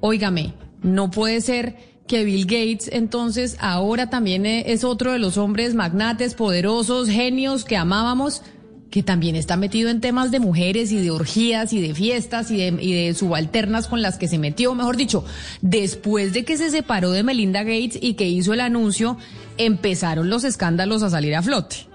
óigame, no puede ser que Bill Gates entonces ahora también es otro de los hombres magnates, poderosos, genios que amábamos, que también está metido en temas de mujeres y de orgías y de fiestas y de, y de subalternas con las que se metió, mejor dicho, después de que se separó de Melinda Gates y que hizo el anuncio, empezaron los escándalos a salir a flote.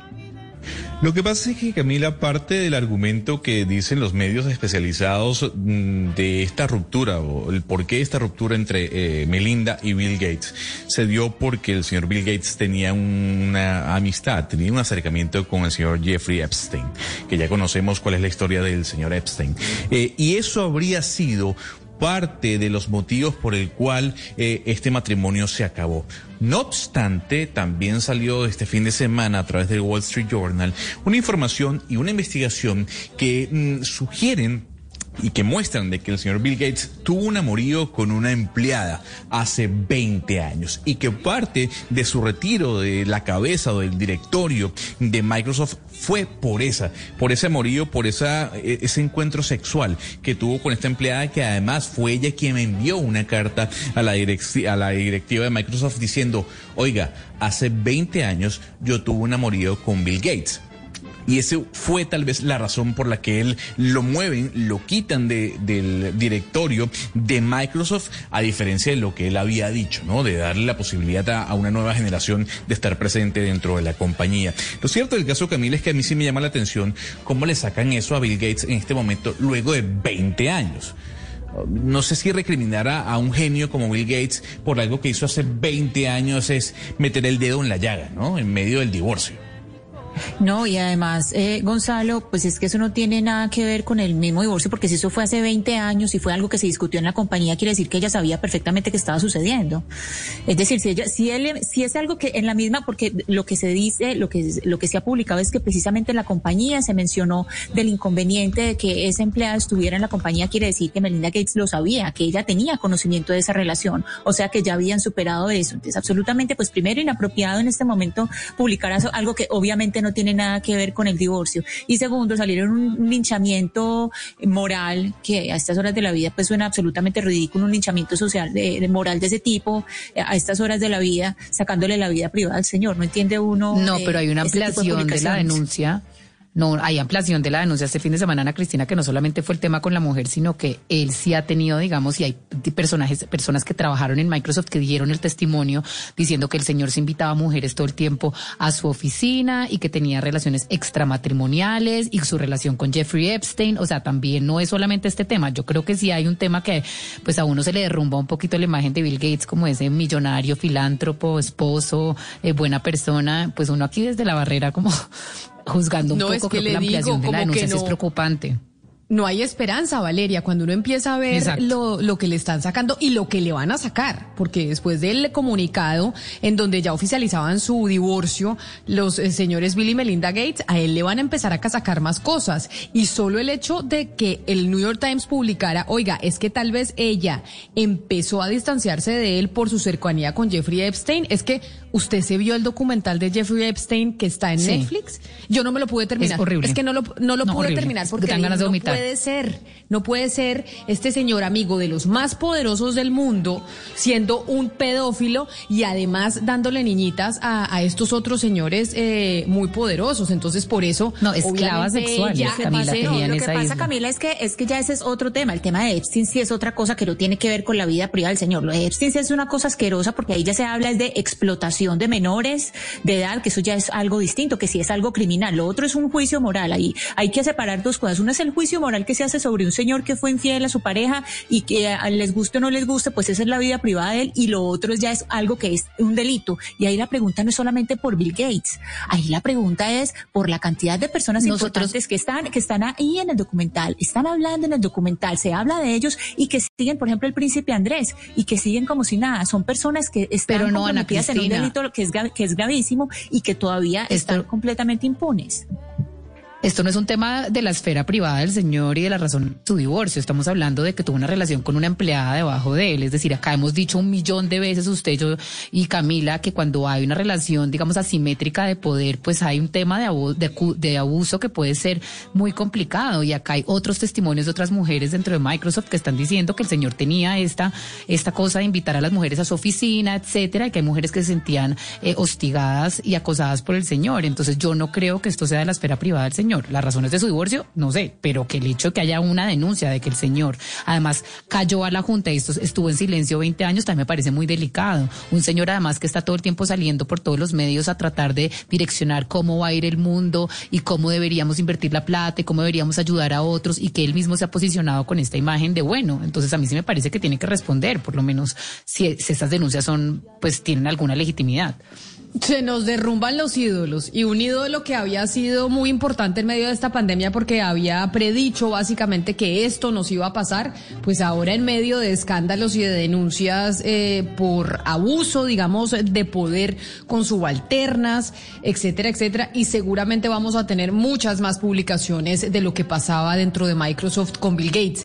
Lo que pasa es que, Camila, parte del argumento que dicen los medios especializados mm, de esta ruptura, o el por qué esta ruptura entre eh, Melinda y Bill Gates, se dio porque el señor Bill Gates tenía una amistad, tenía un acercamiento con el señor Jeffrey Epstein, que ya conocemos cuál es la historia del señor Epstein. Eh, y eso habría sido parte de los motivos por el cual eh, este matrimonio se acabó. No obstante, también salió este fin de semana a través del Wall Street Journal una información y una investigación que mm, sugieren y que muestran de que el señor Bill Gates tuvo un amorío con una empleada hace 20 años y que parte de su retiro de la cabeza o del directorio de Microsoft fue por esa, por ese amorío, por esa, e, ese encuentro sexual que tuvo con esta empleada que además fue ella quien envió una carta a la, a la directiva de Microsoft diciendo, oiga, hace 20 años yo tuve un amorío con Bill Gates y ese fue tal vez la razón por la que él lo mueven, lo quitan de, del directorio de Microsoft, a diferencia de lo que él había dicho, ¿no? De darle la posibilidad a, una nueva generación de estar presente dentro de la compañía. Lo cierto del caso Camila es que a mí sí me llama la atención cómo le sacan eso a Bill Gates en este momento luego de 20 años no sé si recriminar a, un genio como Bill Gates por algo que hizo hace 20 años es meter el dedo en la llaga, ¿no? En medio del divorcio. No, y además, eh, Gonzalo, pues es que eso no tiene nada que ver con el mismo divorcio, porque si eso fue hace 20 años y fue algo que se discutió en la compañía, quiere decir que ella sabía perfectamente que estaba sucediendo. Es decir, si ella, si él, si es algo que en la misma, porque lo que se dice, lo que, lo que se ha publicado es que precisamente en la compañía se mencionó del inconveniente de que esa empleada estuviera en la compañía, quiere decir que Melinda Gates lo sabía, que ella tenía conocimiento de esa relación, o sea que ya habían superado eso. Entonces, absolutamente, pues primero inapropiado en este momento publicar algo que obviamente no tiene nada que ver con el divorcio. Y segundo, salieron un linchamiento moral que a estas horas de la vida pues suena absolutamente ridículo, un linchamiento social de, moral de ese tipo eh, a estas horas de la vida, sacándole la vida privada al señor. No entiende uno. No, pero hay una este ampliación de la denuncia no hay ampliación de la denuncia este fin de semana, Ana Cristina, que no solamente fue el tema con la mujer, sino que él sí ha tenido, digamos, y hay personajes, personas que trabajaron en Microsoft que dieron el testimonio diciendo que el señor se invitaba a mujeres todo el tiempo a su oficina y que tenía relaciones extramatrimoniales y su relación con Jeffrey Epstein. O sea, también no es solamente este tema. Yo creo que sí hay un tema que, pues, a uno se le derrumba un poquito la imagen de Bill Gates como ese millonario, filántropo, esposo, eh, buena persona. Pues uno aquí desde la barrera como juzgando un poco que, la ampliación de la denuncia es preocupante no hay esperanza, Valeria, cuando uno empieza a ver lo, lo, que le están sacando y lo que le van a sacar, porque después del comunicado en donde ya oficializaban su divorcio, los eh, señores Bill y Melinda Gates, a él le van a empezar a sacar más cosas. Y solo el hecho de que el New York Times publicara, oiga, es que tal vez ella empezó a distanciarse de él por su cercanía con Jeffrey Epstein, es que usted se vio el documental de Jeffrey Epstein que está en Netflix. Yo no me lo pude terminar. Es horrible. Es que no lo, no lo pude terminar porque ganas de vomitar puede ser, no puede ser este señor amigo de los más poderosos del mundo siendo un pedófilo y además dándole niñitas a, estos otros señores eh, muy poderosos. Entonces, por eso. No, esclavas sexuales, Camila, Lo que pasa, Camila, es que, es que ya ese es otro tema. El tema de Epstein sí es otra cosa que no tiene que ver con la vida privada del señor. Lo de Epstein sí es una cosa asquerosa porque ahí ya se habla de explotación de menores de edad, que eso ya es algo distinto, que sí es algo criminal. Lo otro es un juicio moral. Ahí hay que separar dos cosas. Una es el juicio moral que se hace sobre un señor que fue infiel a su pareja y que les guste o no les guste, pues esa es la vida privada de él y lo otro ya es algo que es un delito. Y ahí la pregunta no es solamente por Bill Gates, ahí la pregunta es por la cantidad de personas importantes que están, que están ahí en el documental, están hablando en el documental, se habla de ellos y que siguen, por ejemplo, el príncipe Andrés y que siguen como si nada. Son personas que están Pero no, en un delito que es, que es gravísimo y que todavía están completamente impunes. Esto no es un tema de la esfera privada del señor y de la razón de su divorcio. Estamos hablando de que tuvo una relación con una empleada debajo de él. Es decir, acá hemos dicho un millón de veces usted yo y Camila que cuando hay una relación, digamos, asimétrica de poder, pues hay un tema de abuso, de, abuso que puede ser muy complicado. Y acá hay otros testimonios de otras mujeres dentro de Microsoft que están diciendo que el señor tenía esta, esta cosa de invitar a las mujeres a su oficina, etcétera, y que hay mujeres que se sentían eh, hostigadas y acosadas por el señor. Entonces yo no creo que esto sea de la esfera privada del Las razones de su divorcio, no sé, pero que el hecho de que haya una denuncia de que el señor además cayó a la Junta y estuvo en silencio 20 años también me parece muy delicado. Un señor además que está todo el tiempo saliendo por todos los medios a tratar de direccionar cómo va a ir el mundo y cómo deberíamos invertir la plata y cómo deberíamos ayudar a otros y que él mismo se ha posicionado con esta imagen de bueno. Entonces a mí sí me parece que tiene que responder, por lo menos si, si estas denuncias son, pues tienen alguna legitimidad. Se nos derrumban los ídolos y un ídolo que había sido muy importante en medio de esta pandemia porque había predicho básicamente que esto nos iba a pasar, pues ahora en medio de escándalos y de denuncias eh, por abuso, digamos, de poder con subalternas, etcétera, etcétera, y seguramente vamos a tener muchas más publicaciones de lo que pasaba dentro de Microsoft con Bill Gates.